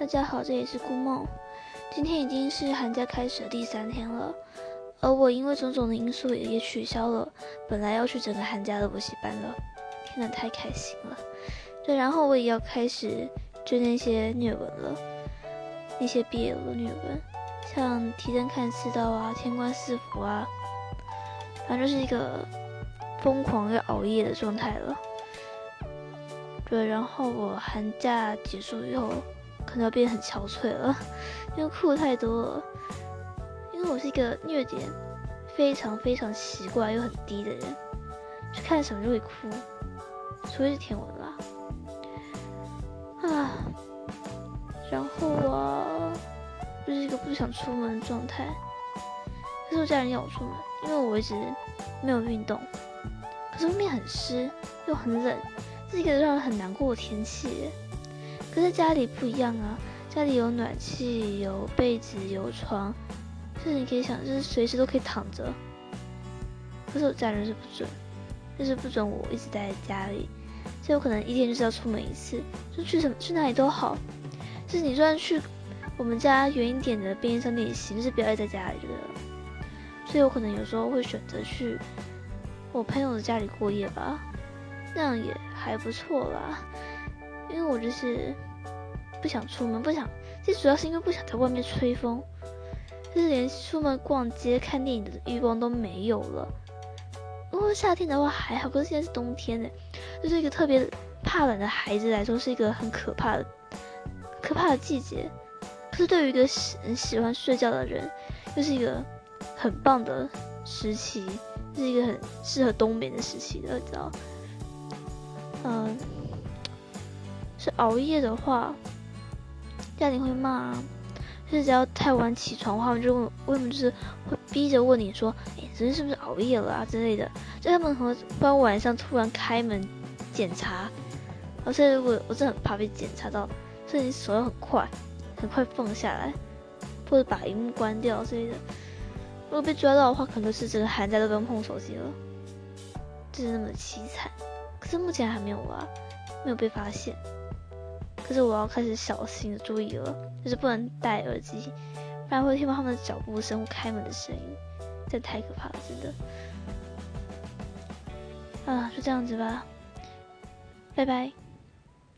大家好，这里是顾梦。今天已经是寒假开始的第三天了，而我因为种种的因素也也取消了本来要去整个寒假的补习班了。天呐，太开心了！对，然后我也要开始追那些虐文了，那些毕业的虐文，像《提灯看四道》啊，《天官赐福》啊，反正就是一个疯狂要熬夜的状态了。对，然后我寒假结束以后。可能要变得很憔悴了，因为哭的太多了。因为我是一个虐点非常非常奇怪又很低的人，去看什么就会哭，除非是天文啦。啊，然后啊，就是一个不想出门的状态。可是我家人要我出门，因为我一直没有运动。可是外面很湿又很冷，是一个让人很难过的天气。可是家里不一样啊，家里有暖气，有被子，有床，就是你可以想，就是随时都可以躺着。可是我家人是不准，就是不准我一直待在家里，所以我可能一天就是要出门一次，就去什么去哪里都好。就是你虽然去我们家远一点的便利商店也行，就是不要待在家里就对了。所以我可能有时候会选择去我朋友的家里过夜吧，那样也还不错啦。因为我就是不想出门，不想，其实主要是因为不想在外面吹风，就是连出门逛街、看电影的欲望都没有了。如果夏天的话还好，可是现在是冬天呢，就是一个特别怕冷的孩子来说，是一个很可怕的、可怕的季节。可是对于一个喜喜欢睡觉的人，又是一个很棒的时期，是一个很适合冬眠的时期的，知道？嗯。是熬夜的话，家里会骂。就是只要太晚起床的话，就问为什么就是会逼着问你说，哎，昨天是不是熬夜了啊之类的。就他们可能不然晚上突然开门检查，而且如果我真的很怕被检查到，所以你手要很快，很快放下来，或者把荧幕关掉之类的。如果被抓到的话，可能是整个寒假都不用碰手机了，就是那么凄惨。可是目前还没有啊，没有被发现。就是我要开始小心的注意了，就是不能戴耳机，不然会听到他们的脚步声或开门的声音，这太可怕了，真的。啊，就这样子吧，拜拜。